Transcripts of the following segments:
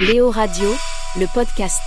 Léo Radio, le podcast.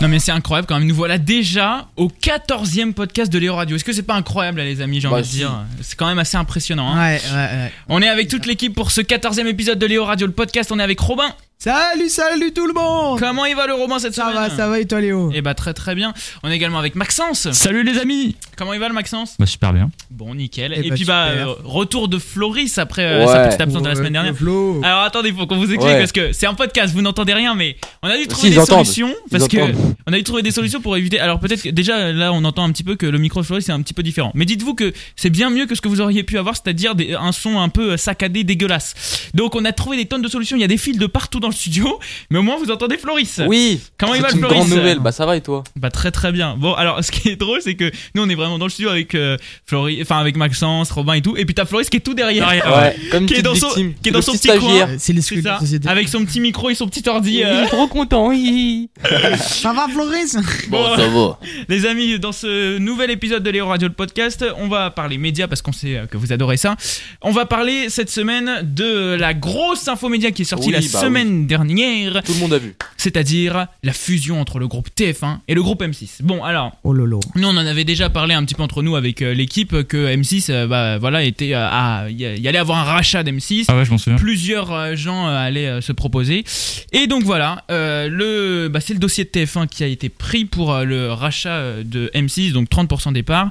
Non mais c'est incroyable quand même, nous voilà déjà au 14e podcast de Léo Radio. Est-ce que c'est pas incroyable là, les amis, j'ai Bah, envie de si. dire? C'est quand même assez impressionnant. hein. Ouais, ouais, ouais. On est avec toute l'équipe pour ce 14e épisode de Léo Radio, le podcast. On est avec Robin. Salut, salut tout le monde Comment il va le Robin cette Ça semaine va, ça va et toi Léo? Eh bah très très bien. On est également avec Maxence. Salut les amis Comment il va le Maxence? Bah super bien. Bon, nickel. Eh Et bah, puis bah super. euh, retour de Floris après euh, Ouais. sa petite absence de la semaine dernière. Flo. Alors attendez, faut qu'on vous explique Ouais. parce que c'est un podcast, vous n'entendez rien, mais on a dû trouver Si, des entendent. solutions Ils parce que entendent. on a dû trouver des solutions pour éviter. Alors peut-être que déjà là on entend un petit peu que le micro de Floris c'est un petit peu différent. Mais dites-vous que c'est bien mieux que ce que vous auriez pu avoir, c'est-à-dire un son un peu saccadé, dégueulasse. Donc on a trouvé des tonnes de solutions. Il y a des fils de partout dans le studio, mais au moins vous entendez Floris. Oui Comment il C'est va, une Floris grande nouvelle, bah ça va et toi? Bah très très bien. Bon alors ce qui est drôle c'est que nous on est vraiment dans le studio avec euh, Floris, enfin avec Maxence, Robin et tout, et puis t'as Floris qui est tout derrière. Ouais, comme Qui est dans son- victime. qui est dans Le son petit petit coin. stagiaire. C'est ça, avec son petit micro et son petit ordi. euh. Oui, trop content, oui Ça va Floris? Bon, ça va. Les amis, dans ce nouvel épisode de Léo Radio le podcast, on va parler médias parce qu'on sait euh, que vous adorez ça. On va parler cette semaine de la grosse info média qui est sortie Oui, la bah semaine dernière, Tout le monde a vu. c'est-à-dire la fusion entre le groupe TF1 et le groupe M6. Bon, alors, Oh lolo. nous on en avait déjà parlé un petit peu entre nous avec euh, l'équipe que M6, euh, bah voilà, était euh, à, il y allait avoir un rachat d'M6 Ah ouais je m'en souviens. plusieurs euh, gens euh, allaient euh, se proposer. Et donc voilà, euh, le, bah, c'est le dossier de TF1 qui a été pris pour euh, le rachat de M6, donc 30% des parts.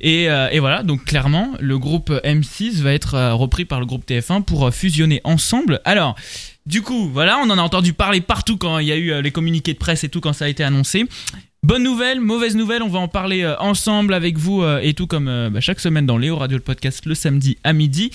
Et, euh, et voilà, donc clairement, le groupe M6 va être euh, repris par le groupe TF1 pour euh, fusionner ensemble. Alors, du coup, voilà, on en a entendu parler partout quand il y a eu euh, les communiqués de presse et tout, quand ça a été annoncé. Bonne nouvelle, mauvaise nouvelle, on va en parler euh, ensemble avec vous euh, et tout comme bah, chaque semaine dans Léo Radio le podcast le samedi à midi.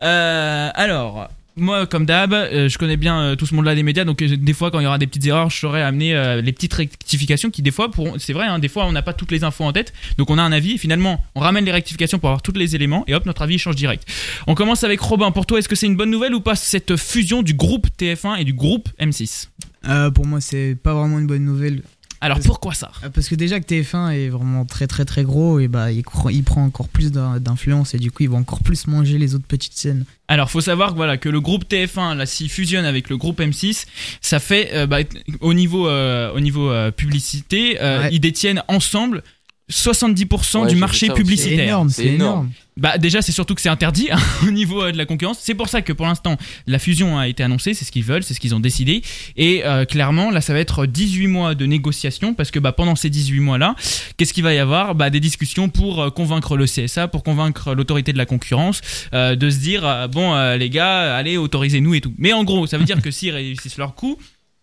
Alors, moi comme d'hab, euh, je connais bien euh, tout ce monde-là des médias, donc euh, des fois quand il y aura des petites erreurs, je saurais amener les petites rectifications qui des fois c'est vrai, hein, des fois on n'a pas toutes les infos en tête, donc on a un avis et finalement on ramène les rectifications pour avoir tous les éléments et hop notre avis change direct. On commence avec Robin. Pour toi, est-ce que c'est une bonne nouvelle ou pas cette fusion du groupe TF1 et du groupe M6 Euh, pour moi, c'est pas vraiment une bonne nouvelle. Alors Parce- pourquoi ça? Parce que déjà que TF1 est vraiment très très très gros, et bah il, prend encore plus d'in- d'influence et du coup il va encore plus manger les autres petites scènes. Alors, faut savoir que voilà que le groupe TF1 là s'il fusionne avec le groupe M6, ça fait euh, bah, au niveau euh, au niveau euh, publicité, euh, Ouais. ils détiennent ensemble 70% Ouais, du marché aussi. C'est publicitaire. énorme, C'est énorme. énorme. Bah déjà c'est surtout que c'est interdit hein, au niveau euh, de la concurrence. C'est pour ça que pour l'instant la fusion a été annoncée, c'est ce qu'ils veulent, c'est ce qu'ils ont décidé. Et euh, clairement là ça va être 18 mois de négociation parce que bah, pendant ces 18 mois là, qu'est-ce qu'il va y avoir? Bah, Des discussions pour euh, convaincre le CSA, pour convaincre l'autorité de la concurrence euh, de se dire euh, bon euh, les gars allez autorisez-nous et tout. Mais en gros ça veut dire que s'ils réussissent leur coup,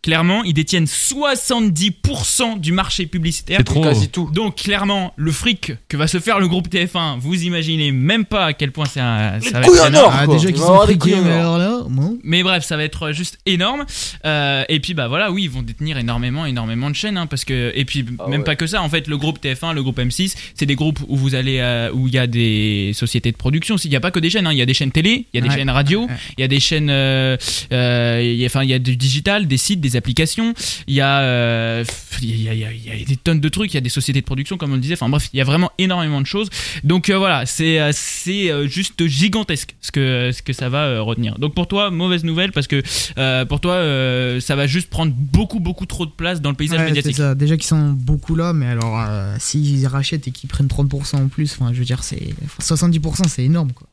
clairement ils détiennent 70% du marché publicitaire. C'est trop. Quasi tout. Donc clairement, le fric que va se faire le groupe TF1, vous imaginez même pas à quel point c'est un, ça va être énorme. or. Ah, déjà Il qu'ils va sont friqués, mais or. alors là, bon. Mais bref, ça va être juste énorme. Euh, et puis bah voilà, oui, ils vont détenir énormément, énormément de chaînes, hein, parce que et puis Ah même ouais. pas que ça. En fait, le groupe TF1, le groupe M6, c'est des groupes où vous allez, euh, où il y a des sociétés de production. Il n'y a pas que des chaînes, hein. il y a des chaînes télé, il y a des Ouais. chaînes radio, Ouais. il y a des chaînes, euh, euh, enfin il y a du digital, des sites, des applications. Il y a, euh, il y a, il y a- il y a des tonnes de trucs. Il y a des sociétés de production, comme on le disait. Enfin bref, il y a vraiment énormément de choses. Donc euh, voilà, c'est euh, c'est euh, juste gigantesque ce que ce que ça va euh, retenir. Donc pour toi, mauvaise nouvelle parce que euh, pour toi, euh, ça va juste prendre beaucoup beaucoup trop de place dans le paysage Ouais, médiatique. ça. Déjà qu'ils sont beaucoup là, mais alors euh, s'ils rachètent et qu'ils prennent 30% en plus, enfin je veux dire, c'est enfin, 70% c'est énorme quoi.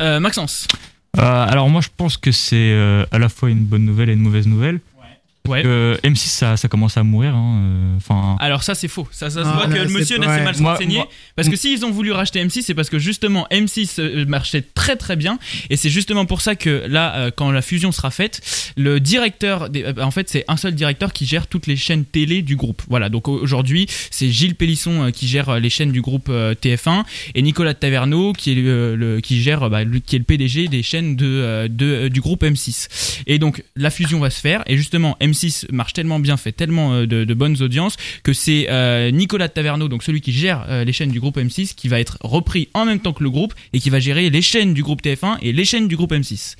Euh, Maxence. Euh, alors moi je pense que c'est euh, à la fois une bonne nouvelle et une mauvaise nouvelle. Ouais. Euh, M6 ça, ça commence à mourir. hein, euh, Enfin. Alors ça c'est faux. Ça, ça se Ah, voit que le monsieur s'est ouais. mal renseigné. moi- Parce que s'ils ont voulu racheter M6, c'est parce que justement M6 euh, marchait très très bien. Et c'est justement pour ça que là, euh, quand la fusion sera faite, le directeur, des- euh, en fait c'est un seul directeur qui gère toutes les chaînes télé du groupe. Voilà, donc aujourd'hui c'est Gilles Pélisson euh, qui gère les chaînes du groupe euh, TF1 et Nicolas Taverneau qui est le, qui gère, bah, qui est le PDG des chaînes de, de, du groupe M6. Et donc la fusion va se faire et justement M6 marche tellement bien, fait tellement de, bonnes audiences que c'est Nicolas Taverneau, donc celui qui gère les chaînes du groupe M6, qui va être repris en même temps que le groupe et qui va gérer les chaînes du groupe TF1 et les chaînes du groupe M6.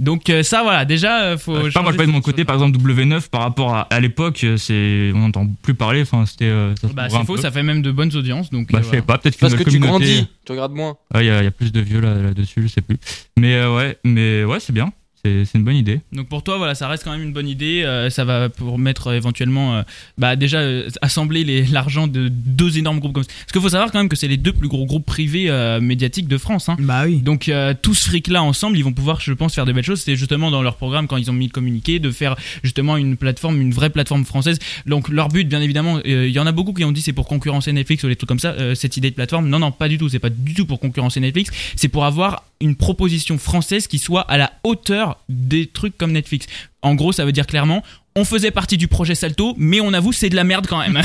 Donc euh, ça voilà, déjà euh, faut. Euh, je sais pas, moi je de mon côté, par exemple W9 par rapport à, à l'époque, euh, c'est on n'entend plus parler. Enfin c'était. euh, Bah c'est faux, peu. ça fait même de bonnes audiences donc. Bah euh, je sais voilà. pas, peut-être Parce que tu grandis, tu regardes moins. Ouais, il y, a- il y a plus de vieux là- là-dessus, je sais plus. Mais euh, ouais, mais ouais, c'est bien. C'est c'est une bonne idée. Donc pour toi, voilà, ça reste quand même une bonne idée. euh, ça va permettre euh, éventuellement, euh, bah déjà euh, assembler les- l'argent de deux énormes groupes comme ça. Parce qu'il faut savoir quand même que c'est les deux plus gros groupes privés euh, médiatiques de France. Hein. Bah oui. Donc euh, tout ce fric là ensemble, ils vont pouvoir, je pense, faire de belles choses. C'était justement dans leur programme quand ils ont mis le communiqué de faire justement une plateforme, une vraie plateforme française. Donc leur but, bien évidemment, euh, il y en a beaucoup qui ont dit c'est pour concurrencer Netflix ou des trucs comme ça. euh, cette idée de plateforme, non, non, pas du tout. C'est pas du tout pour concurrencer Netflix. C'est pour avoir une proposition française qui soit à la hauteur des trucs comme Netflix. En gros, ça veut dire clairement. On faisait partie du projet Salto, mais on avoue c'est de la merde quand même.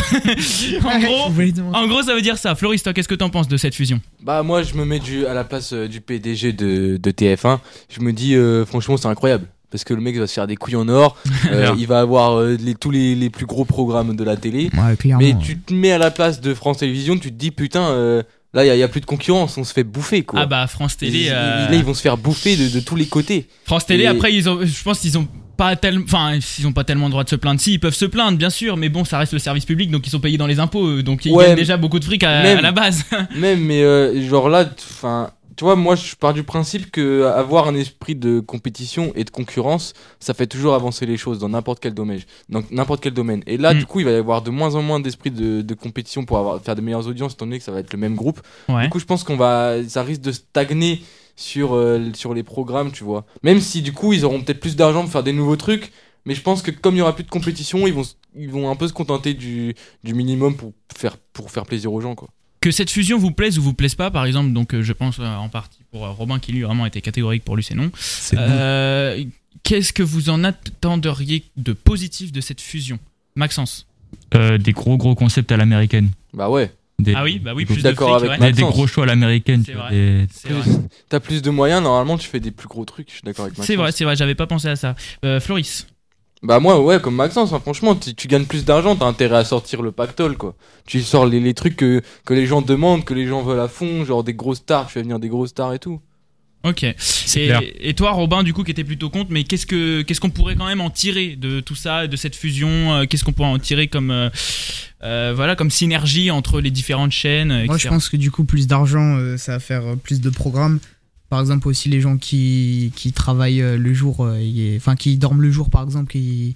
en gros, en ça veut dire ça. Floris, toi, qu'est-ce que t'en penses de cette fusion? Bah moi je me mets du, à la place euh, du PDG de, de TF1. Je me dis euh, franchement c'est incroyable. Parce que le mec va se faire des couilles en or. Euh, il va avoir euh, les, tous les, les plus gros programmes de la télé. Ouais, clairement. Mais tu te mets à la place de France Télévisions, tu te dis putain, euh, là il n'y a, plus de concurrence, on se fait bouffer quoi. Ah bah France Télé. Ils- euh, Là ils vont se faire bouffer de, de tous les côtés. France Télé, Et- après, ils ont, je pense qu'ils ont pas tellement, enfin, ils ont pas tellement le droit de se plaindre. Si, ils peuvent se plaindre, bien sûr, mais bon, ça reste le service public, donc ils sont payés dans les impôts, donc ils Ouais, gagnent déjà beaucoup de fric à, même- à la base. Même, mais euh, genre là, enfin, tu vois, moi je pars du principe que avoir un esprit de compétition et de concurrence, ça fait toujours avancer les choses dans n'importe quel domaine. Dans n'importe quel domaine. Et là, Mm. du coup, il va y avoir de moins en moins d'esprit de, de compétition pour avoir, faire de meilleures audiences, étant donné que ça va être le même groupe. Ouais. Du coup, je pense qu'on va, ça risque de stagner sur, euh, sur les programmes, tu vois. Même si du coup, ils auront peut-être plus d'argent pour faire des nouveaux trucs. Mais je pense que comme il y aura plus de compétition, ils vont, ils vont un peu se contenter du, du minimum pour faire, pour faire plaisir aux gens, quoi. Que cette fusion vous plaise ou vous plaise pas, par exemple, donc euh, je pense euh, en partie pour euh, Robin qui lui vraiment était catégorique pour lui, c'est non. C'est bon. Euh, Qu'est-ce que vous en attenderiez de positif de cette fusion? Maxence Euh, des gros gros concepts à l'américaine. Bah ouais. Des, Ah oui, bah oui, plus de d'accord fric, avec ouais. des, gros choix à l'américaine. T'as plus de moyens, normalement tu fais des plus gros trucs, je suis d'accord avec Maxence. C'est vrai, c'est vrai, j'avais pas pensé à ça. Euh, Floris Bah moi ouais, comme Maxence, hein, franchement, tu, tu gagnes plus d'argent, t'as intérêt à sortir le pactole quoi. Tu sors les, les trucs que, que les gens demandent, que les gens veulent à fond, genre des grosses stars, tu fais venir des grosses stars et tout. Ok. C'est Et, et toi, Robin, du coup, qui était plutôt contre, mais qu'est-ce que qu'est-ce qu'on pourrait quand même en tirer de tout ça, de cette fusion euh, Qu'est-ce qu'on pourrait en tirer comme euh, euh, voilà, comme synergie entre les différentes chaînes euh, Moi, je etc. pense que du coup, plus d'argent, euh, ça va faire euh, plus de programmes. Par exemple, aussi les gens qui, qui travaillent euh, le jour, euh, et- enfin, qui dorment le jour, par exemple, qui,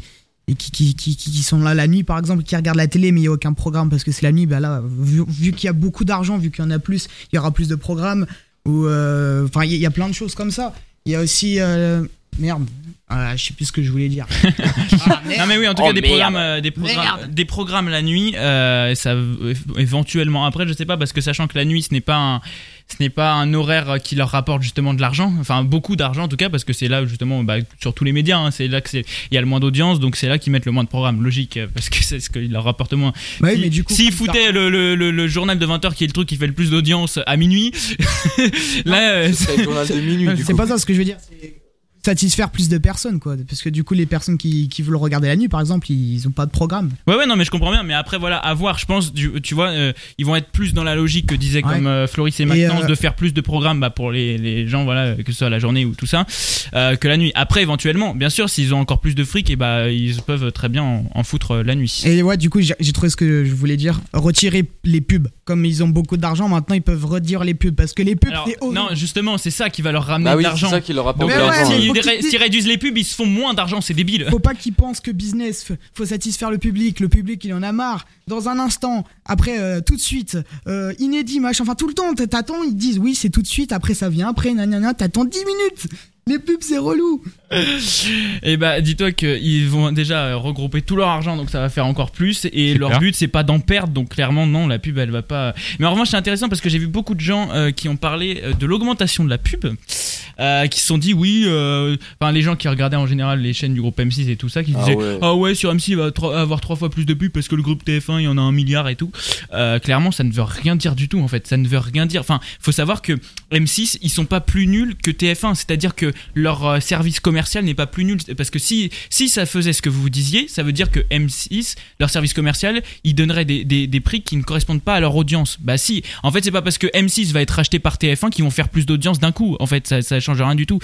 et qui, qui, qui, sont là la nuit, par exemple, qui regardent la télé, mais il n'y a aucun programme parce que c'est la nuit. Bah là, vu, vu qu'il y a beaucoup d'argent, vu qu'il y en a plus, il y aura plus de programmes. Ou, euh, Enfin, il y, a- il y a plein de choses comme ça. Il y a aussi. euh, merde. Ah, je sais plus ce que je voulais dire. Ah. Non mais oui, en tout Oh, cas des merde. programmes, euh, des programmes, Merde. des programmes la nuit, euh, ça éventuellement après, je sais pas parce que sachant que la nuit ce n'est pas un, ce n'est pas un horaire qui leur rapporte justement de l'argent, enfin beaucoup d'argent en tout cas parce que c'est là justement bah, sur tous les médias, hein, c'est là que c'est il y a le moins d'audience donc c'est là qu'ils mettent le moins de programmes, logique euh, parce que c'est ce qui leur rapporte le moins. Bah oui, Si- mais du coup. S'ils foutaient le, le, le, le journal de 20h qui est le truc qui fait le plus d'audience à minuit, là euh, C'est pas ça ce que je veux dire. c'est satisfaire plus de personnes, quoi. Parce que du coup, les personnes qui, qui veulent regarder la nuit, par exemple, ils ont pas de programme. Ouais, ouais, non, mais je comprends bien. Mais après, voilà, à voir. Je pense, du- tu vois, euh, ils vont être plus dans la logique que Ouais. comme euh, Floris et Maxence euh, de faire plus de programmes bah, pour les, les gens, voilà, que ce soit la journée ou tout ça, que la nuit. Après, éventuellement, bien sûr, s'ils ont encore plus de fric, et bah, ils peuvent très bien en, en foutre la nuit. Et ouais, du coup, j'ai trouvé ce que je voulais dire. Retirer les pubs. Comme ils ont beaucoup d'argent, maintenant, ils peuvent redire les pubs. Parce que les pubs, Alors, c'est horrible. non, justement, c'est ça qui va leur ramener Bah de oui, c'est l'argent. ça qui leur rapporte Donc, de l'argent. s'ils ré- qu'ils- réduisent les pubs, ils se font moins d'argent, c'est débile. Faut pas qu'ils pensent que business, faut satisfaire le public. Le public, il en a marre. Dans un instant, après, euh, tout de suite, euh, inédit, machin, enfin, tout le temps, t'attends, ils disent oui, c'est tout de suite, après, ça vient, après, nanana, t'attends 10 minutes. Les pubs, c'est relou. Et bah, dis-toi qu'ils vont déjà regrouper tout leur argent, donc ça va faire encore plus. Et leur clair. but, c'est pas d'en perdre, donc clairement, non, la pub, elle va pas. Mais en revanche, c'est intéressant parce que j'ai vu beaucoup de gens euh, qui ont parlé euh, de l'augmentation de la pub, euh, qui se sont dit, oui, euh, enfin, les gens qui regardaient en général les chaînes du groupe M6 et tout ça, qui Ah disaient, ouais. ah ouais, sur M6, il va avoir trois fois plus de pubs parce que le groupe TF1, il y en a un milliard et tout. Euh, clairement, ça ne veut rien dire du tout, en fait. Ça ne veut rien dire. Enfin, faut savoir que M6, ils sont pas plus nuls que TF1. C'est-à-dire que leur euh, service commercial n'est pas plus nul. Parce que si, si ça faisait ce que vous disiez, ça veut dire que M6, leur service commercial, ils donneraient des, des, prix qui ne correspondent pas à leur audience. Bah si. En fait, c'est pas parce que M6 va être racheté par TF1 qu'ils vont faire plus d'audience d'un coup. En fait, ça, ça change rien du tout.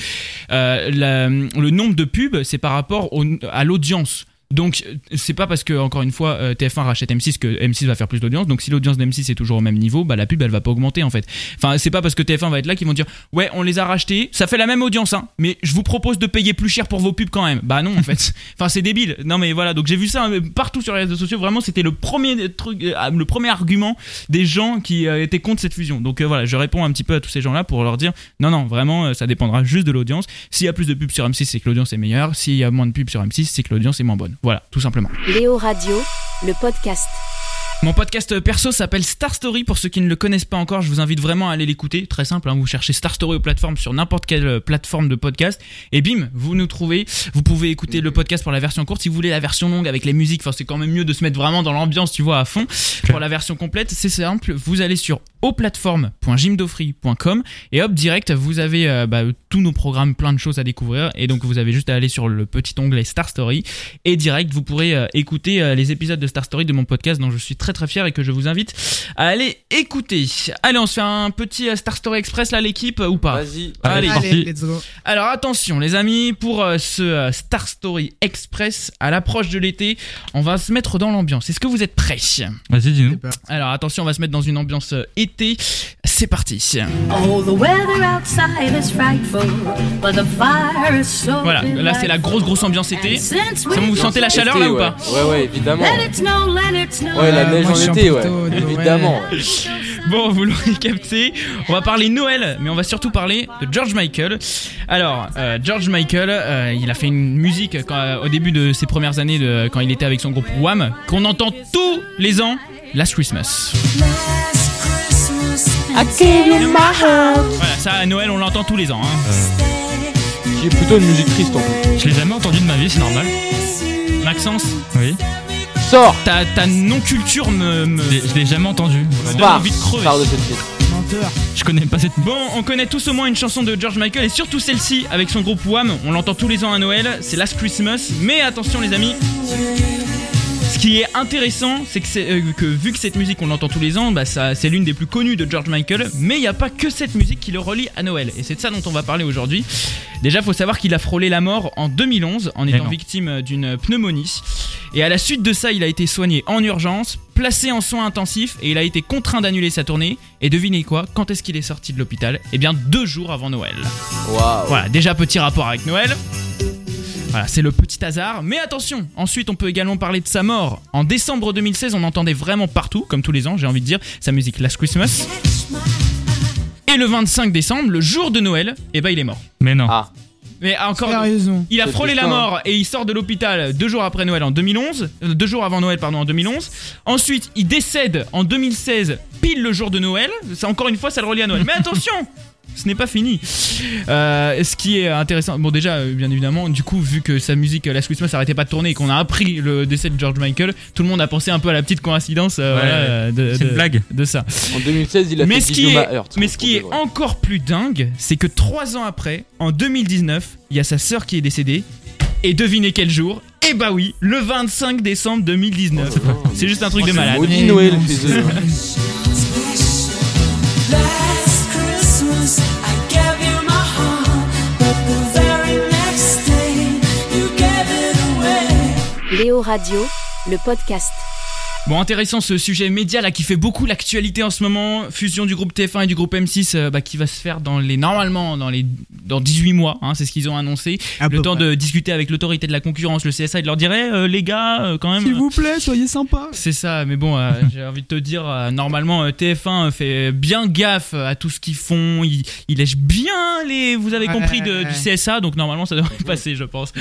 Euh, le nombre de pubs, c'est par rapport à l'audience. Donc c'est pas parce que encore une fois euh, TF1 rachète M6 que M6 va faire plus d'audience. Donc si l'audience de M6 est toujours au même niveau, bah la pub elle va pas augmenter en fait. Enfin c'est pas parce que TF1 va être là qu'ils vont dire ouais on les a rachetés, ça fait la même audience hein, mais je vous propose de payer plus cher pour vos pubs quand même. Bah non en fait. enfin c'est débile. Non mais voilà donc j'ai vu ça euh, partout sur les réseaux sociaux. Vraiment c'était le premier truc, euh, le premier argument des gens qui étaient contre cette fusion. Donc euh, voilà je réponds un petit peu à tous ces gens là pour leur dire non non vraiment ça dépendra juste de l'audience. S'il y a plus de pubs sur M6 c'est que l'audience est meilleure. S'il y a moins de pubs sur M6 c'est que l'audience est moins bonne. Voilà tout simplement. Léo Radio, le podcast. Mon podcast perso s'appelle Star Story. Pour ceux qui ne le connaissent pas encore, je vous invite vraiment à aller l'écouter. Très simple, hein, vous cherchez Star Story aux plateformes sur n'importe quelle euh, plateforme de podcast et bim, vous nous trouvez. Vous pouvez écouter le podcast pour la version courte. Si vous voulez la version longue avec les musiques, enfin c'est quand même mieux de se mettre vraiment dans l'ambiance, tu vois, à fond. Pour la version complète, c'est simple. Vous allez sur auplateforme.jimdofree.com et hop direct, vous avez euh, bah, tous nos programmes, plein de choses à découvrir et donc vous avez juste à aller sur le petit onglet Star Story et direct vous pourrez euh, écouter euh, les épisodes de Star Story de mon podcast dont je suis très très fier et que je vous invite à aller écouter. Allez, on se fait un petit euh, Star Story Express là l'équipe euh, ou pas Vas-y. Allez. parti. Allez, let's go. Alors attention les amis, pour euh, ce euh, Star Story Express à l'approche de l'été, on va se mettre dans l'ambiance. Est-ce que vous êtes prêts? Vas-y, dis-nous. Alors attention, on va se mettre dans une ambiance euh, été. C'est parti. Oh, the weather outside is frightful, but the fire is so Voilà, là c'est la grosse grosse ambiance été. Vous sentez la chaleur là Été, ou pas? Ouais. ouais, évidemment. Let it snow, let it snow. Ouais, la neige en été, ouais. Évidemment. ouais. Bon, vous l'aurez capté, on va parler Noël, mais on va surtout parler de George Michael. Alors, euh, George Michael, euh, il a fait une musique quand, euh, au début de ses premières années, de, quand il était avec son groupe Wham, qu'on entend tous les ans, Last Christmas. Voilà, ça à Noël, on l'entend tous les ans. hein. Qui est plutôt une musique triste en plus. Je l'ai jamais entendu de ma vie, c'est normal. Maxence, Oui. Sors ta, ta non-culture me, me, Je l'ai- jamais entendu. me donne Pars envie de crever. Pars de cette pièce. Menteur. Je connais pas cette. Bon, on connaît tous au moins une chanson de George Michael et surtout celle-ci avec son groupe Wham. On l'entend tous les ans à Noël, c'est Last Christmas. Mais attention les amis, ce qui est intéressant, c'est que, euh, que vu que cette musique on l'entend tous les ans, bah c'est l'une des plus connues de George Michael. Mais il n'y a pas que cette musique qui le relie à Noël et c'est de ça dont on va parler aujourd'hui. Déjà, faut savoir qu'il a frôlé la mort en 2011 en étant victime d'une pneumonie. Et à la suite de ça, il a été soigné en urgence, placé en soins intensifs et il a été contraint d'annuler sa tournée. Et devinez quoi? Quand est-ce qu'il est sorti de l'hôpital? Eh bien, deux jours avant Noël. Waouh. Voilà, déjà petit rapport avec Noël. Voilà, c'est le petit hasard. Mais attention, ensuite on peut également parler de sa mort. En décembre 2016, on entendait vraiment partout, comme tous les ans, j'ai envie de dire, sa musique Last Christmas. Et le 25 décembre, le jour de Noël, eh ben il est mort. Mais non. Ah, Mais encore, Sérieusement. il a frôlé la hein. mort et il sort de l'hôpital deux jours après Noël en 2011, euh, deux jours avant Noël pardon en 2011. Ensuite, il décède en 2016 pile le jour de Noël. C'est encore une fois ça le relie à Noël. Mais attention. Ce n'est pas fini. Euh, ce qui est intéressant, bon déjà, euh, bien évidemment, du coup, vu que sa musique euh, Last Christmas s'arrêtait pas de tourner et qu'on a appris le décès de George Michael, tout le monde a pensé un peu à la petite coïncidence euh, Ouais, voilà, de, C'est une de- blague. de ça. en 2016, il a Mais fait ce qui est, à Heurt. mais ce qui est encore plus dingue, c'est que trois ans après, en 2019, il y a sa sœur qui est décédée. Et devinez quel jour? Eh bah oui, le 25 décembre 2019. C'est juste un truc de malade. Maudit Mais Noël Léo Radio, le podcast. Bon, intéressant ce sujet média là qui fait beaucoup l'actualité en ce moment. Fusion du groupe TF1 et du groupe M6 euh, bah, qui va se faire dans les normalement dans les dans 18 mois. hein, c'est ce qu'ils ont annoncé. À le temps près. de discuter avec l'autorité de la concurrence, le CSA, et de leur dire Eh, euh, les gars, euh, quand même. S'il vous plaît, soyez sympa. C'est ça, mais bon, j'ai envie de te dire, normalement, euh, TF1 euh, fait bien gaffe à tout ce qu'ils font. Ils, ils lèchent bien les. Vous avez compris de- du. CSA, donc normalement ça devrait passer, je pense.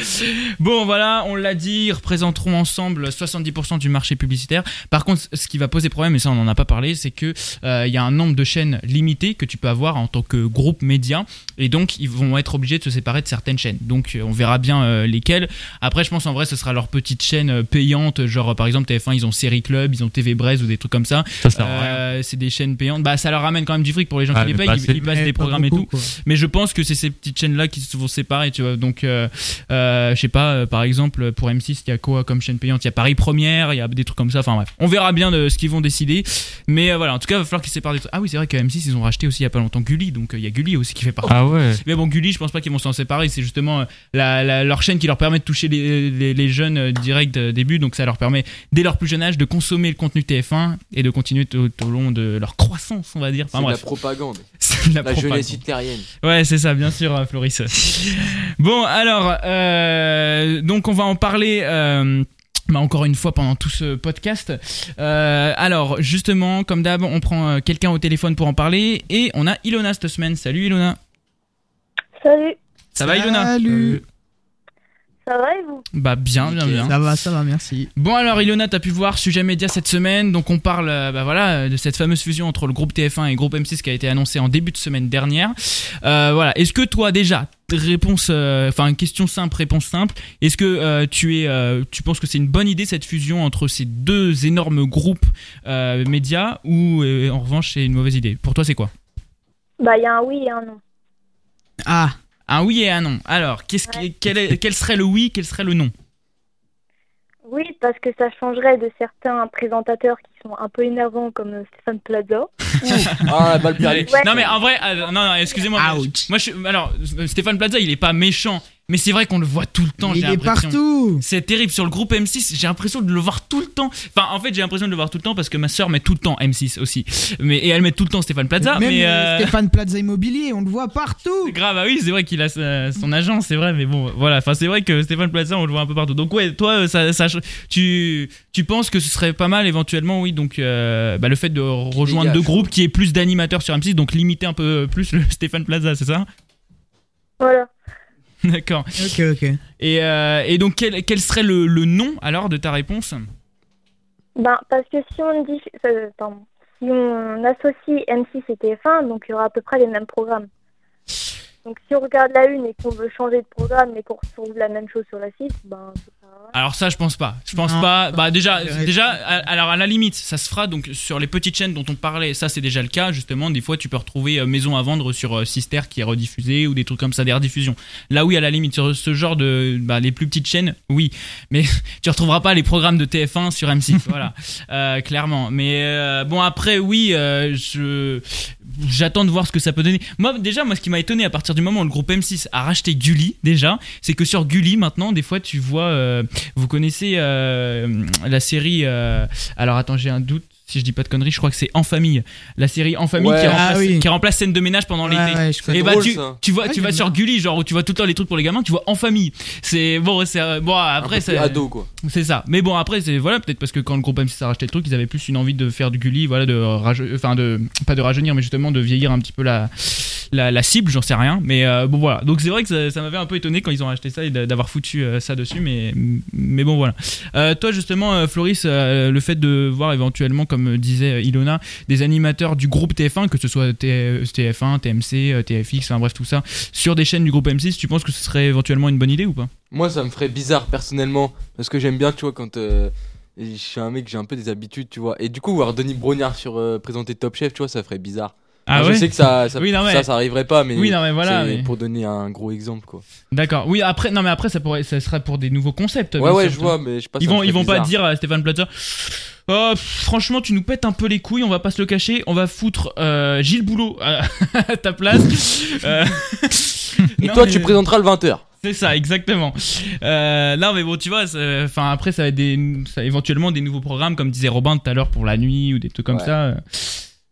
Bon, voilà, on l'a dit, ils représenteront ensemble 70% du marché publicitaire. Par contre, ce qui va poser problème, et ça on n'en a pas parlé, c'est que euh, il y a un nombre de chaînes limité que tu peux avoir en tant que groupe média, et donc ils vont être obligés de se séparer de certaines chaînes. Donc euh, on verra bien euh, lesquelles. Après, je pense en vrai, ce sera leur petite chaîne payante, genre par exemple TF1, ils ont Série Club, ils ont TV Braise ou des trucs comme ça. Ça. Euh, c'est des chaînes payantes. Bah, ça leur ramène quand même du fric pour les gens Ah, qui les mais payent. pas Ils, passent Eh, des programmes et tout. quoi. Mais je pense que c'est ces petites chaînes-là qui se vont séparer, tu vois. Donc, euh, euh, je sais pas, euh, par exemple, pour M6, il y a quoi comme chaîne payante? Il y a Paris Première, il y a des trucs comme ça. Enfin, bref, on verra bien de ce qu'ils vont décider. Mais euh, voilà, en tout cas, il va falloir qu'ils séparent des trucs. Ah oui, c'est vrai que M6, ils ont racheté aussi il y a pas longtemps Gulli, donc euh, il y a Gulli aussi qui fait partie. Ah ouais. Mais bon, Gulli, je pense pas qu'ils vont s'en séparer. C'est justement euh, la, la- leur chaîne qui leur permet de toucher les, les, les jeunes euh, direct euh, début. Donc ça leur permet, dès leur plus jeune âge, de consommer le contenu TF1 et de continuer tout au long de leur croissance, on va dire. C'est de la propagande. c'est de la La propagande. jeunesse hitlérienne. Ouais, c'est ça, bien sûr, euh, Floris. bon, alors, euh, donc on va en parler. euh, bah, encore une fois pendant tout ce podcast. Euh, alors justement, comme d'hab, on prend euh, quelqu'un au téléphone pour en parler et on a Ilona cette semaine. Salut Ilona. Salut, Ça va Ilona? Salut. Ça va et vous Bah bien, bien, bien. Ça va, ça va, merci. Bon alors Ilona, t'as pu voir sujet média cette semaine, donc on parle euh, bah, voilà de cette fameuse fusion entre le groupe TF1 et le groupe M6 qui a été annoncée en début de semaine dernière. Euh, voilà, est-ce que toi déjà réponse, euh, enfin question simple, réponse simple, est-ce que euh, tu es, euh, tu penses que c'est une bonne idée cette fusion entre ces deux énormes groupes euh, médias ou euh, en revanche c'est une mauvaise idée? Pour toi c'est quoi? Bah, il y a un oui et un non. Ah, Un oui et un non. Alors qu'est-ce qui- Ouais. quel, est- quel serait le oui, quel serait le non? Oui, parce que ça changerait de certains présentateurs qui sont un peu énervants comme Stéphane Plaza. Ah, balle. Ouais. Non mais en vrai, euh, non, non excusez-moi. Moi, je, alors Stéphane Plaza, il est pas méchant, mais c'est vrai qu'on le voit tout le temps. il est partout. C'est terrible sur le groupe M6. J'ai l'impression de le voir tout le temps. Enfin, en fait, j'ai l'impression de le voir tout le temps parce que ma sœur met tout le temps M6 aussi. Mais et elle met tout le temps Stéphane Plaza. Même mais euh, Stéphane Plaza Immobilier, on le voit partout. grave. Ah oui, c'est vrai qu'il a sa- son agent, c'est vrai. Mais bon, voilà. Enfin, c'est vrai que Stéphane Plaza, on le voit un peu partout. Donc ouais, toi, euh, ça, ça- tu, tu penses que ce serait pas mal éventuellement, oui. Donc euh, bah, le fait de rejoindre deux groupes qui est plus d'animateurs sur M6, donc limiter un peu plus le Stéphane Plaza, c'est ça? Voilà. D'accord. Ok, ok. Et, euh, et donc, quel, quel serait le, le nom alors de ta réponse? Ben, parce que si on dit, euh, pardon, si on associe M6 et TF1, donc il y aura à peu près les mêmes programmes. Donc si on regarde la une et qu'on veut changer de programme mais qu'on retrouve la même chose sur la site, ben. Alors ça, je pense pas. Je pense Non. pas. Bah déjà, vrai. déjà, à- alors à la limite, ça se fera donc sur les petites chaînes dont on parlait. Ça, c'est déjà le cas. Justement, des fois, tu peux retrouver euh, Maison à vendre sur euh, Sister qui est rediffusée ou des trucs comme ça, des rediffusions. Là, oui, à la limite, sur ce genre de, bah, les plus petites chaînes, oui. Mais tu retrouveras pas les programmes de TF1 sur M6. voilà, Euh, clairement. Mais euh, bon, après, oui, euh, je j'attends de voir ce que ça peut donner. Moi, déjà, moi, ce qui m'a étonné à partir du moment où le groupe M6 a racheté Gulli, déjà, c'est que sur Gulli, maintenant, des fois, tu vois, euh, vous connaissez euh, la série. euh, alors, attends, j'ai un doute. Si je dis pas de conneries, je crois que c'est En Famille. La série En Famille Ouais. qui, Ah remplace, oui. qui remplace scène de ménage pendant Ouais, l'été. ouais, je connais. Et bah drôle, tu, ça. tu vois, Ah, tu j'aime vas sur Gulli, genre où tu vois tout le temps les trucs pour les gamins, tu vois en famille. C'est bon, c'est euh, bon après c'est ado, quoi. c'est ça. Mais bon après c'est voilà peut-être parce que quand le groupe M6 a racheté le truc, ils avaient plus une envie de faire du Gulli, voilà de enfin de pas de rajeunir mais justement de vieillir un petit peu la la, cible, j'en sais rien. Mais euh, bon voilà. Donc c'est vrai que ça, m'avait un peu étonné quand ils ont racheté ça et d'a- d'avoir foutu euh, ça dessus. Mais mais bon voilà. Euh, toi justement Floris, le fait de voir éventuellement comme disait Ilona des animateurs du groupe TF1, que ce soit T- TF1, TMC, TFX, enfin bref tout ça, sur des chaînes du groupe M6, tu penses que ce serait éventuellement une bonne idée ou pas? Moi, ça me ferait bizarre personnellement. Parce que j'aime bien, tu vois, quand. je suis un mec, j'ai un peu des habitudes, tu vois. Et du coup, voir Denis Brognard sur présenter Top Chef, tu vois, ça ferait bizarre. Ah ouais Je sais que ça, ça, Oui, non, mais- ça, ça arriverait pas, mais. Oui, non mais voilà. c'est mais- pour donner un gros exemple, quoi. D'accord. Oui, après, non mais après ça pourrait, ça serait pour des nouveaux concepts. Ouais, ouais, je vois, mais je sais pas. Ils vont, ils vont pas dire à Stéphane Plaza. Oh, franchement, tu nous pètes un peu les couilles, on va pas se le cacher. On va foutre euh, Gilles Boulot à, à ta place. Euh, Et non, toi, mais- tu présenteras le 20h. C'est ça, exactement. Euh, non, mais bon, tu vois, enfin après, ça va être des, ça, éventuellement des nouveaux programmes, comme disait Robin tout à l'heure pour la nuit ou des trucs comme Ouais. ça.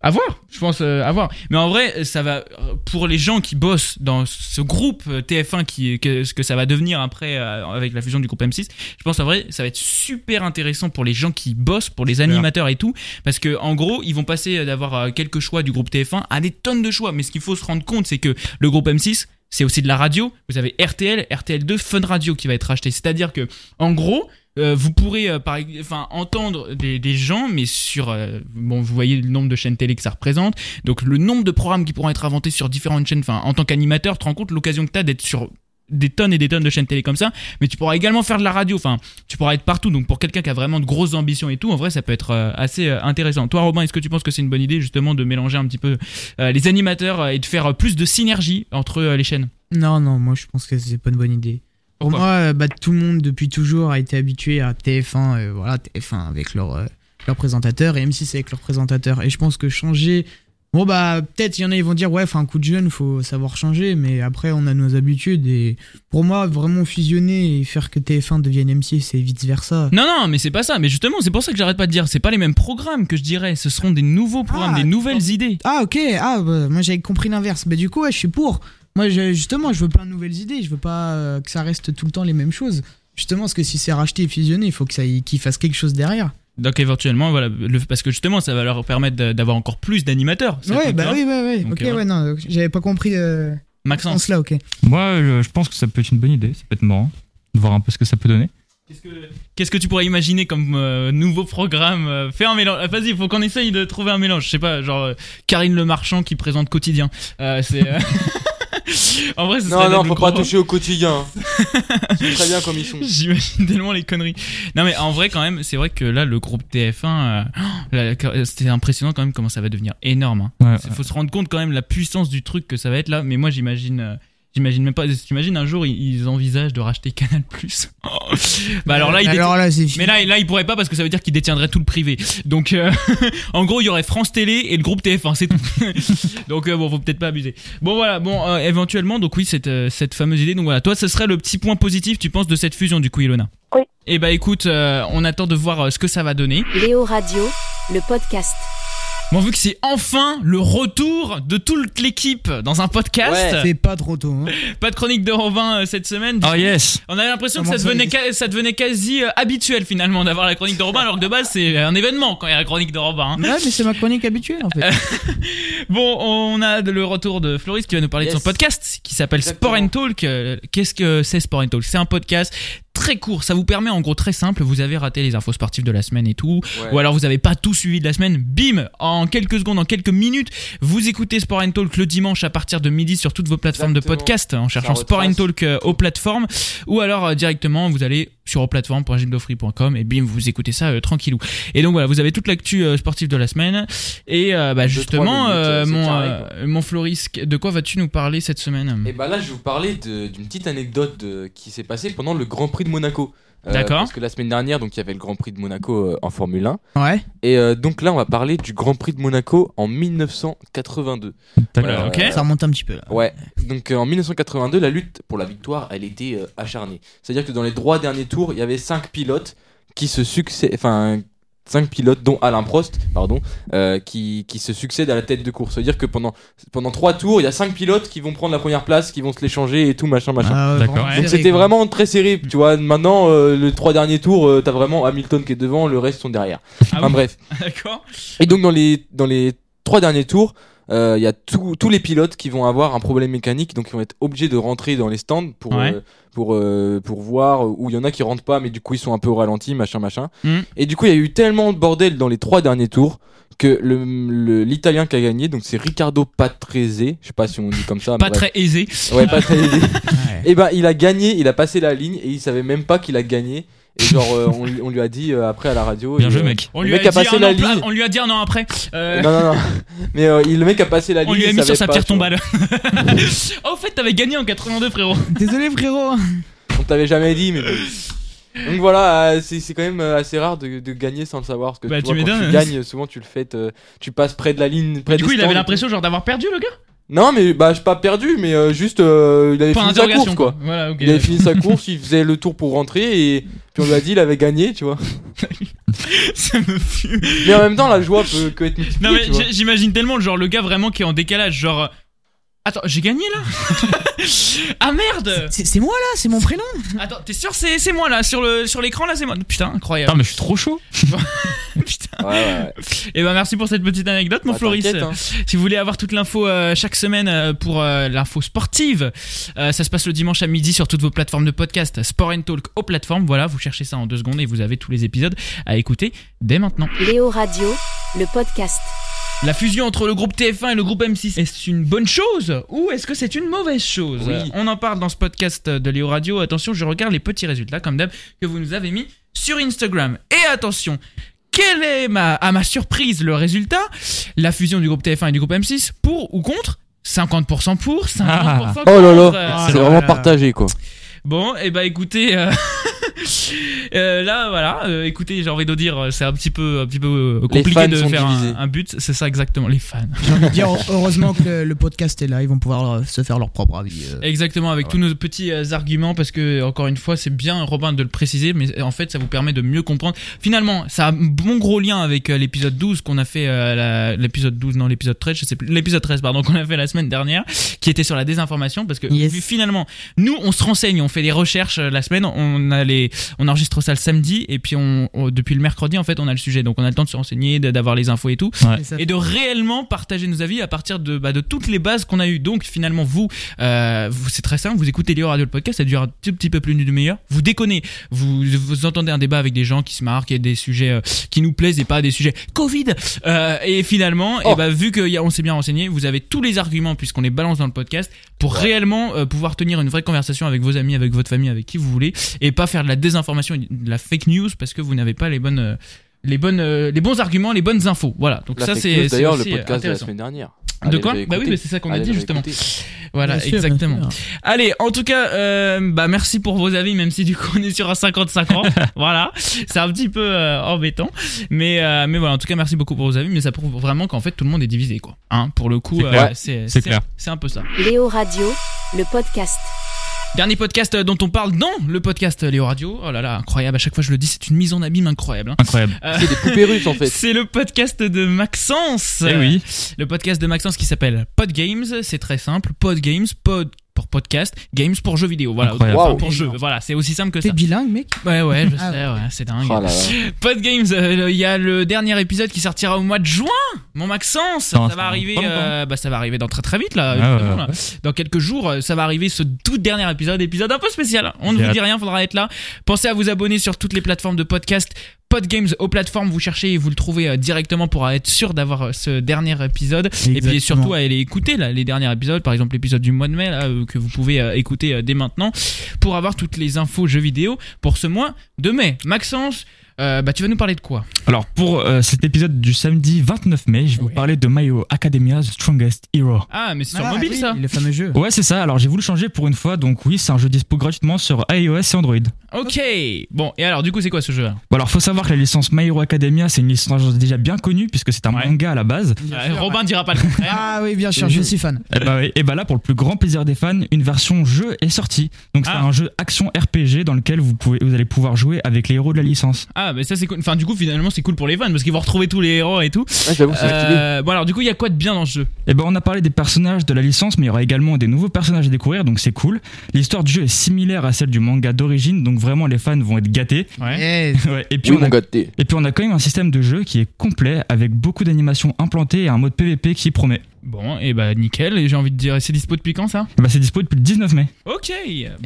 À voir, je pense, euh, à voir. Mais en vrai, ça va pour les gens qui bossent dans ce groupe euh, TF1, qui, que, ce que ça va devenir après euh, avec la fusion du groupe M6. Je pense en vrai, ça va être super intéressant pour les gens qui bossent, pour les animateurs et tout, parce que en gros, ils vont passer d'avoir euh, quelques choix du groupe TF1 à des tonnes de choix. Mais ce qu'il faut se rendre compte, c'est que le groupe M6 c'est aussi de la radio. Vous avez RTL, RTL2, Fun Radio qui va être racheté. C'est-à-dire que, en gros, euh, vous pourrez euh, enfin, entendre des, gens, mais sur, euh, bon, vous voyez le nombre de chaînes télé que ça représente. Donc le nombre de programmes qui pourront être inventés sur différentes chaînes. Enfin, en tant qu'animateur, tu te rends compte l'occasion que tu as d'être sur des tonnes et des tonnes de chaînes télé comme ça, mais tu pourras également faire de la radio, enfin, tu pourras être partout, donc pour quelqu'un qui a vraiment de grosses ambitions et tout, en vrai, ça peut être assez intéressant. Toi, Robin, est-ce que tu penses que c'est une bonne idée, justement, de mélanger un petit peu les animateurs et de faire plus de synergie entre les chaînes? Non, non, moi je pense que c'est pas une bonne idée. Pour Pourquoi moi, euh, bah, tout le monde depuis toujours a été habitué à TF1, euh, voilà, TF1 avec leur, euh, leur présentateur et M6 avec leur présentateur. Et je pense que changer. Bon, bah, peut-être il y en a, ils vont dire, ouais, un coup de jeune, faut savoir changer, mais après, on a nos habitudes. Et pour moi, vraiment fusionner et faire que TF1 devienne M6 et vice versa. Non, non, mais c'est pas ça. Mais justement, c'est pour ça que j'arrête pas de dire. C'est pas les mêmes programmes que je dirais. Ce seront des nouveaux programmes, Ah, des nouvelles idées. Ah, ok, ah, bah, moi j'avais compris l'inverse. Bah, du coup, ouais, je suis pour. Moi, je- justement, je veux plein de nouvelles idées. Je veux pas euh, que ça reste tout le temps les mêmes choses. Justement, parce que si c'est racheté et fusionné, il faut que ça qu'ils fassent quelque chose derrière. Donc éventuellement, voilà, le- parce que justement, ça va leur permettre d'avoir encore plus d'animateurs. Ouais, bah oui, ouais, ouais. Donc, ok, euh, ouais, non, j'avais pas compris euh, Maxence, en cela, ok. Moi, je, je pense que ça peut être une bonne idée. Ça peut être marrant de voir un peu ce que ça peut donner. qu'est-ce que, qu'est-ce que tu pourrais imaginer comme euh, nouveau programme euh, Fais un mélange. Ah, Vas-y, il faut qu'on essaye de trouver un mélange. Je sais pas, genre euh, Karine Le Marchand qui présente quotidien. Euh, c'est. euh, en vrai, serait Non, non, faut pas toucher au quotidien. C'est très bien comme ils sont. J'imagine tellement les conneries. Non mais en vrai quand même, c'est vrai que là le groupe TF1, euh, la- c'était impressionnant quand même comment ça va devenir énorme. hein. Ouais, Il faut se rendre compte quand même la puissance du truc que ça va être là. Mais moi j'imagine, euh, j'imagine même pas. J'imagine un jour ils, envisagent de racheter Canal Plus. bah alors là ils Alors là, c'est mais là, là, ils pourraient pas parce que ça veut dire qu'ils détiendraient tout le privé. Donc, euh, en gros, il y aurait France Télé et le groupe TF1, c'est tout. donc, euh, bon, faut peut-être pas abuser. Bon, voilà, bon, euh, éventuellement, donc oui, cette, euh, cette fameuse idée. Donc voilà, toi, ce serait le petit point positif, tu penses, de cette fusion, du coup, Ilona? Oui. Et bah, écoute, euh, on attend de voir euh, ce que ça va donner. Léo Radio, le podcast. Bon, vu que c'est enfin le retour de toute l'équipe dans un podcast, Ouais. c'est pas trop tôt. Hein. pas de chronique de Robin euh, cette semaine. Ah yes On avait l'impression que ça devenait, ca- ça devenait quasi euh, habituel finalement d'avoir la chronique de Robin, alors que de base c'est un événement quand il y a la chronique de Robin. hein. Ouais, mais c'est ma chronique habituelle en fait. Bon, on a le retour de Floris qui va nous parler de Yes. son podcast qui s'appelle Sport and Talk. Euh, Qu'est-ce que c'est Sport and Talk? C'est un podcast très court. Ça vous permet en gros très simple. Vous avez raté les infos sportives de la semaine et tout. Ouais. Ou alors vous avez pas tout suivi de la semaine. Bim En quelques secondes, en quelques minutes, vous écoutez Sport and Talk le dimanche à partir de midi sur toutes vos plateformes de podcast en cherchant Sport and Talk euh, aux plateformes. Ou alors euh, directement, vous allez sur plateforme.gymdofree.com et bim, vous écoutez ça euh, tranquillou. Et donc voilà, vous avez toute l'actu euh, sportive de la semaine. Et euh, bah, Deux, justement, minutes, mon, carré, mon Floris, de quoi vas-tu nous parler cette semaine? Et bah là, je vais vous parler d'une petite anecdote qui s'est passée pendant le Grand Prix de Monaco. Euh, D'accord. Parce que la semaine dernière, donc il y avait le Grand Prix de Monaco euh, en Formule 1. Ouais. Et euh, donc là, on va parler du Grand Prix de Monaco en 1982. D'accord. Voilà, ok. Ça remonte un petit peu là. Ouais. Donc euh, en 1982, la lutte pour la victoire, elle était euh, acharnée. C'est-à-dire que dans les trois derniers tours, il y avait cinq pilotes qui se succèdent, enfin cinq pilotes, dont Alain Prost, pardon, euh, qui, qui se succèdent à la tête de course. C'est-à-dire que pendant pendant trois tours, il y a cinq pilotes qui vont prendre la première place, qui vont se l'échanger et tout machin machin. Ah, ouais, D'accord. vraiment Donc, c'était vraiment très serré, tu vois. Maintenant, euh, les trois derniers tours, euh, t'as vraiment Hamilton qui est devant, le reste sont derrière. Ah Enfin oui, bref. D'accord. Et donc dans les dans les trois derniers tours, euh, il y a tous tous les pilotes qui vont avoir un problème mécanique, donc ils vont être obligés de rentrer dans les stands pour Ouais. euh, pour euh, pour voir où il y en a qui rentrent pas, mais du coup ils sont un peu au ralenti, machin machin. Mm. Et du coup il y a eu tellement de bordel dans les trois derniers tours que le le- l'italien qui a gagné, donc c'est Riccardo Patrese, je sais pas si on dit comme ça, Pas bref. très aisé. ouais pas très aisé. Ouais. Et ben il a gagné, il a passé la ligne et il savait même pas qu'il a gagné. Et genre euh, on, lui- on lui a dit euh, après à la radio. Bien et, joué, euh, mec. On Le lui, mec a a dit passé un la an pla- ligne. on lui a dit un an après. Euh, Non, non, non. Mais euh, il, le mec a passé la ligne. on lui a il mis sur savait sa pas, pierre tu vois. tombale. oh, au fait, t'avais gagné en 82, frérot. Désolé frérot. On t'avait jamais dit, mais. bon. Donc voilà, euh, c'est c'est quand même euh, assez rare de, de gagner sans le savoir. Parce que Bah, tu, tu vois, quand m'étonnes. tu gagnes, souvent tu le fais, te- tu passes près de la ligne. Près Du des coup, il stands avait l'impression genre d'avoir perdu le gars. Non, mais bah, je pas perdu, mais euh, juste euh, il avait Point fini sa course quoi. Voilà. Il avait fini sa course, il faisait le tour pour rentrer et puis on lui a dit il avait gagné, tu vois. Ça me fume. Mais en même temps, la joie peut être multipliée. Non mais j'imagine tellement le genre le gars vraiment qui est en décalage genre Attends, j'ai gagné là Ah merde C'est moi là, c'est mon prénom. Attends, t'es sûr c'est c'est moi là sur le sur l'écran là c'est moi? Putain, incroyable. Putain, mais je suis trop chaud. Putain. Ouais, ouais, ouais. Et ben merci pour cette petite anecdote mon Bah, Floris. hein. Si vous voulez avoir toute l'info euh, chaque semaine euh, pour euh, l'info sportive, euh, ça se passe le dimanche à midi sur toutes vos plateformes de podcast Sport and Talk aux plateformes. Voilà, vous cherchez ça en deux secondes et vous avez tous les épisodes à écouter dès maintenant. Léo Radio, le podcast. La fusion entre le groupe TF1 et le groupe M6, est-ce une bonne chose ou est-ce que c'est une mauvaise chose? Oui. On en parle dans ce podcast de Léo Radio. Attention, je regarde les petits résultats comme d'hab que vous nous avez mis sur Instagram. Et attention, quelle est ma, à ma surprise le résultat? La fusion du groupe TF1 et du groupe M6 pour ou contre? 50% pour, 50% Ah. contre. Oh là là, c'est vraiment partagé quoi. Bon, et bah écoutez, euh, Euh, là, voilà. euh, écoutez, j'ai envie de dire, euh, c'est un petit peu, un petit peu euh, compliqué de faire un, but. C'est ça exactement, les fans. J'ai envie de dire, heureusement que le, le podcast est là, ils vont pouvoir euh, se faire leur propre avis. euh. Exactement, avec tous nos petits euh, arguments, parce que encore une fois, c'est bien Robin de le préciser, mais en fait, ça vous permet de mieux comprendre. Finalement, ça a un bon gros lien avec euh, l'épisode 12 qu'on a fait, euh, la- l'épisode 12, non, l'épisode 13, je sais plus, l'épisode 13, pardon, qu'on a fait la semaine dernière, qui était sur la désinformation, parce que Yes. finalement, nous, on se renseigne, on fait des recherches euh, la semaine, on a les, on enregistre ça le samedi, et puis on, on- depuis le mercredi, en fait, on a le sujet, donc on a le temps de se renseigner, d'avoir les infos et tout. Et ça. Et de réellement partager nos avis à partir de, bah, de toutes les bases qu'on a eues. Donc finalement, vous, euh, vous c'est très simple, vous écoutez Léo Radio le podcast, ça dure un tout petit peu plus d'une demi-heure. Vous déconnez, vous, vous entendez un débat avec des gens qui se qui a des sujets euh, qui nous plaisent et pas des sujets Covid. Euh, et finalement, Oh. et bah, vu qu'on s'est bien renseigné, vous avez tous les arguments puisqu'on les balance dans le podcast pour réellement euh, pouvoir tenir une vraie conversation avec vos amis, avec votre famille, avec qui vous voulez et pas faire de la désinformation et de la fake news parce que vous n'avez pas les bonnes. euh, les bonnes euh, les bons arguments les bonnes infos voilà donc La ça c'est d'ailleurs le euh, podcast de la semaine dernière. De Allez quoi Bah oui, mais c'est ça qu'on a dit justement. Voilà, sûr, exactement. Allez, en tout cas, euh, bah merci pour vos avis, même si du coup on est sur un 55 ans. voilà, c'est un petit peu euh, embêtant, mais euh, mais voilà. En tout cas, merci beaucoup pour vos avis, mais ça prouve vraiment qu'en fait tout le monde est divisé, quoi. Hein, pour le coup, C'est euh, clair. c'est C'est clair. c'est un peu ça. Léo Radio, le podcast. Dernier podcast euh, dont on parle dans le podcast Léo Radio. Oh là là, incroyable. À chaque fois je le dis, c'est une mise en abîme incroyable. hein. Incroyable. Euh, C'est des poupées russes en fait. c'est le podcast de Maxence. Eh oui. Le podcast de Maxence qui s'appelle Pod Games, c'est très simple. Pod Games, pod pour podcast, games pour jeux vidéo. Voilà, Incroyable. Enfin, Wow. pour jeux. Voilà, c'est aussi simple que T'es ça. bilingue, mec Ouais, ouais, je Ah sais, ouais, c'est dingue. Oh là là. Pod Games, euh, il y a le dernier épisode qui sortira au mois de juin. Mon Maxence, Non, ça ça va arriver, euh, bah ça va arriver dans très très vite là. Ouais, ouais. là. Dans quelques jours, euh, ça va arriver ce tout dernier épisode, épisode un peu spécial. On ne vous dit rien, faudra être là. Pensez à vous abonner sur toutes les plateformes de podcast. Pod Games aux plateformes, vous cherchez et vous le trouvez euh, directement pour être sûr d'avoir euh, ce dernier épisode. Et puis surtout à aller écouter là, les derniers épisodes, par exemple l'épisode du mois de mai là, euh, que vous pouvez écouter dès maintenant pour avoir toutes les infos jeux vidéo pour ce mois de mai. Maxence, euh, bah tu vas nous parler de quoi Alors pour euh, cet épisode du samedi 29 mai, je vais Ouais. vous parler de My Hero Academia The Strongest Hero. Ah mais c'est sur Ah, mobile oui, ça Le fameux jeu. Ouais, c'est ça. Alors j'ai voulu changer pour une fois. Donc oui, c'est un jeu dispo gratuitement sur iOS et Android. Ok. Bon et alors du coup c'est quoi ce jeu Bon, alors faut savoir que la licence My Hero Academia, c'est une licence déjà bien connue puisque c'est un Ouais. manga à la base. Euh, Robin dira pas le contraire. Ah oui, bien sûr, je suis fan. Et bah, ouais. Et bah là, pour le plus grand plaisir des fans, une version jeu est sortie. Donc c'est Ah. un jeu action RPG dans lequel vous pouvez, vous allez pouvoir jouer avec les héros de la licence. Ah mais ça c'est cool. Enfin du coup finalement c'est cool pour les fans parce qu'ils vont retrouver tous les héros et tout. Ah, J'avoue, c'est stylé. Euh, bon alors du coup il y a quoi de bien dans ce jeu? Et ben on a parlé des personnages de la licence, mais il y aura également des nouveaux personnages à découvrir, donc c'est cool. L'histoire du jeu est similaire à celle du manga d'origine, donc vraiment les fans vont être gâtés. Ouais. Eh, Ouais, et puis Oui, on a t'es. Et puis on a quand même un système de jeu qui est complet avec beaucoup d'animations implantées et un mode PVP qui promet. Bon et bah nickel. Et j'ai envie de dire c'est dispo depuis quand ça? Et bah c'est dispo depuis le 19 mai. Ok.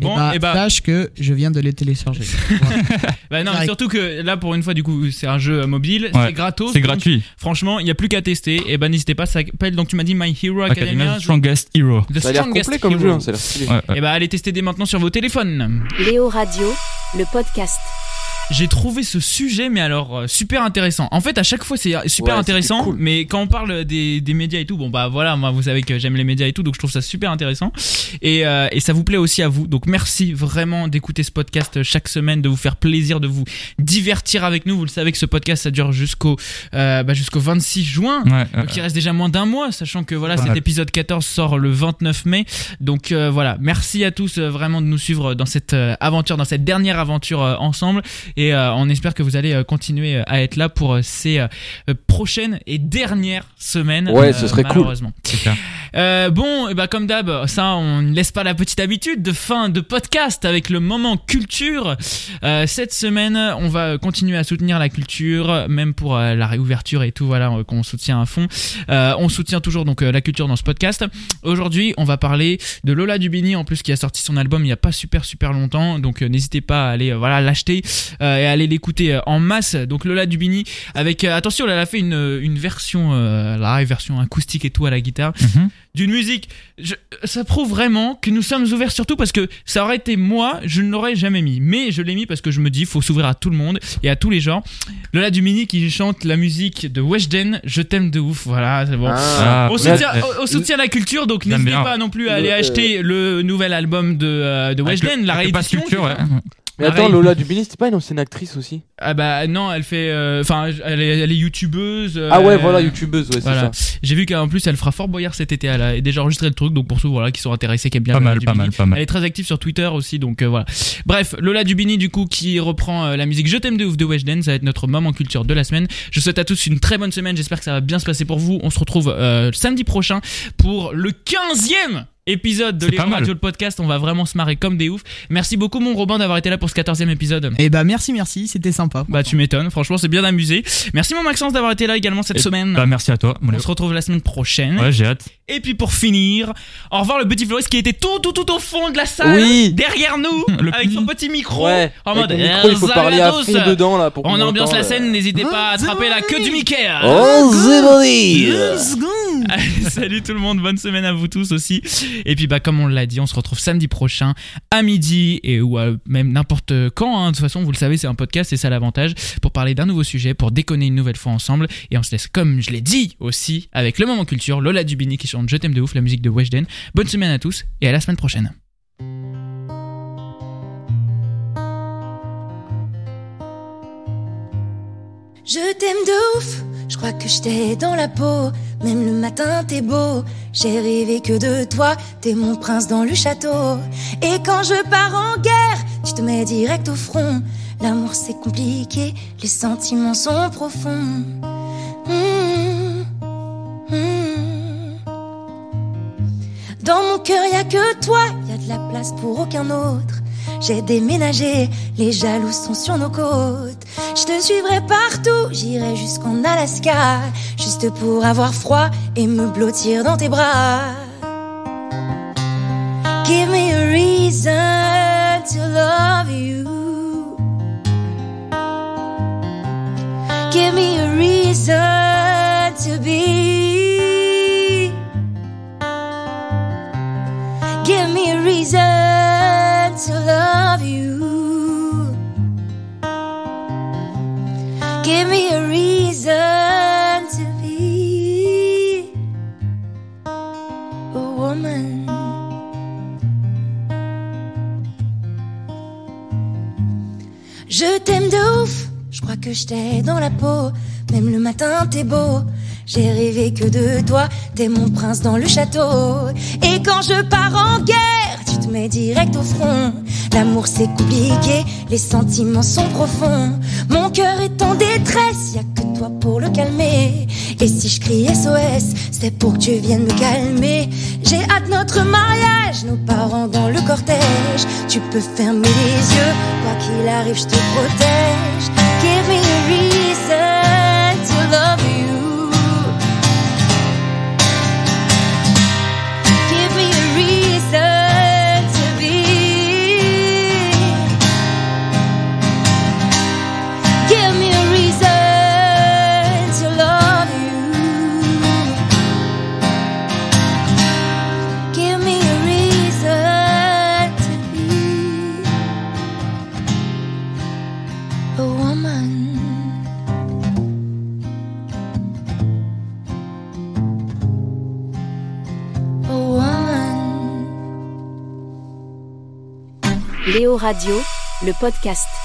bon, Bon bah, et bah sache que je viens de les télécharger. Voilà. Bah non, mais surtout que là pour une fois du coup c'est un jeu mobile, Ouais, c'est gratos. C'est gratuit. Franchement, il y a plus qu'à tester. Et bah n'hésitez pas, ça s'appelle donc tu m'as dit My Hero Academia Strongest Hero. The Ça a l'air Strongest complet comme Hero. jeu, hein, ça a l'air stylé. Ouais, ouais. Et bah allez tester dès maintenant sur vos téléphones. Léo Radio, le podcast. J'ai trouvé ce sujet mais alors euh, super intéressant. En fait, à chaque fois c'est euh, super Ouais, intéressant, cool. mais quand on parle des, des médias et tout, bon bah voilà, moi vous savez que j'aime les médias et tout, donc je trouve ça super intéressant. Et, euh, et ça vous plaît aussi à vous. Donc merci vraiment d'écouter ce podcast chaque semaine, de vous faire plaisir, de vous divertir avec nous. Vous le savez que ce podcast ça dure jusqu'au euh, bah, jusqu'au 26 juin. Ouais, Donc il reste déjà moins d'un mois, sachant que voilà, cet épisode 14 sort le 29 mai. Donc euh, voilà, merci à tous euh, vraiment de nous suivre dans cette euh, aventure, dans cette dernière aventure euh, ensemble. Et euh, on espère que vous allez euh, continuer euh, à être là pour euh, ces prochaines et dernières semaines. Ouais, euh, ce serait cool. malheureusement. c'est clair. Euh, bon, et bah comme d'hab, ça on ne laisse pas la petite habitude de fin de podcast avec le moment culture. Euh, cette semaine, on va continuer à soutenir la culture, même pour euh, la réouverture et tout, voilà, euh, qu'on soutient à fond. Euh, on soutient toujours donc euh, la culture dans ce podcast. Aujourd'hui, on va parler de Lola Dubini, en plus qui a sorti son album il y a pas super super longtemps, donc euh, n'hésitez pas à aller euh, voilà l'acheter euh, et à aller l'écouter euh, en masse. Donc Lola Dubini avec euh, attention, elle a fait une une version euh, live, version acoustique et tout à la guitare Mhm. d'une musique. Je- ça prouve vraiment que nous sommes ouverts surtout parce que ça aurait été moi, je ne l'aurais jamais mis. Mais je l'ai mis parce que je me dis, faut s'ouvrir à tout le monde et à tous les genres. Lola Dumini qui chante la musique de Weshden, Je t'aime de ouf. Voilà, c'est bon. Ah, Ah, On soutient, Ouais. on- on soutient la culture, donc n'hésitez pas non plus à aller Le- euh, acheter le nouvel album de, euh, de Weshden, la réédition. culture, ouais. Mais attends, Pareil. Lola Dubini, c'était pas une ancienne actrice aussi? Ah bah non, elle fait. euh, Enfin, elle, est, elle est youtubeuse. euh, Ah ouais, voilà, youtubeuse, ouais, c'est Voilà. ça. J'ai vu qu'en plus elle fera Fort Boyard cet été. Elle a déjà enregistré le truc, donc pour ceux voilà, qui sont intéressés, qui aiment bien Pas Lola mal, pas Dubini. mal, pas mal. Elle est très active sur Twitter aussi, donc euh, voilà. Bref, Lola Dubini, du coup, qui reprend euh, la musique Je t'aime de ouf de Weshden, ça va être notre moment culture de la semaine. Je souhaite à tous une très bonne semaine, j'espère que ça va bien se passer pour vous. On se retrouve euh, samedi prochain pour le 15e épisode de mal. Radio le podcast. On va vraiment se marrer comme des oufs. Merci beaucoup, mon Robin, d'avoir été là pour ce 14e épisode. Et bah merci, merci, c'était sympa. Bah, tu m'étonnes, franchement, c'est bien amusé. Merci, mon Maxence, d'avoir été là également cette Et- semaine. Bah, merci à toi. mon On se retrouve la semaine prochaine. Ouais, j'ai hâte. Et puis pour finir, au revoir le petit Floris qui était tout tout tout au fond de la salle, Oui. derrière nous, Le avec son petit micro. Ouais, en avec mode micro, il faut parler à fond dedans là pour On ambiance entende, la scène, n'hésitez pas à attraper la queue du Mickey. Oh, Salut tout le monde, bonne semaine à vous tous aussi. Et puis bah comme on l'a dit, on se retrouve samedi prochain à midi et ou même n'importe quand. hein. De toute façon, vous le savez, c'est un podcast, c'est ça l'avantage pour parler d'un nouveau sujet, pour déconner une nouvelle fois ensemble. Et on se laisse, comme je l'ai dit aussi, avec le moment culture, Lola Dubini qui chante Je t'aime de ouf, la musique de Weshden. Bonne semaine à tous et à la semaine prochaine. Je t'aime de ouf, je crois que j'étais dans la peau. Même le matin, t'es beau. J'ai rêvé que de toi, t'es mon prince dans le château. Et quand je pars en guerre, tu te mets direct au front. L'amour c'est compliqué, les sentiments sont profonds. Mmh, mmh. Dans mon cœur, y a que toi, y a de la place pour aucun autre. J'ai déménagé, les jaloux sont sur nos côtes. Je te suivrai partout, j'irai jusqu'en Alaska, juste pour avoir froid et me blottir dans tes bras. Give me a reason to love you. Give me a reason to be. Que j'étais dans la peau. Même le matin, t'es beau. J'ai rêvé que de toi, t'es mon prince dans le château. Et quand je pars en guerre, tu te mets direct au front. L'amour c'est compliqué, les sentiments sont profonds. Mon cœur est en détresse, y a que toi pour le calmer. Et si je crie SOS, c'est pour que tu viennes me calmer. J'ai hâte notre mariage, nos parents dans le cortège. Tu peux fermer les yeux, quoi qu'il arrive, je te protège. Give me a reason to love you. Léo Radio, le podcast.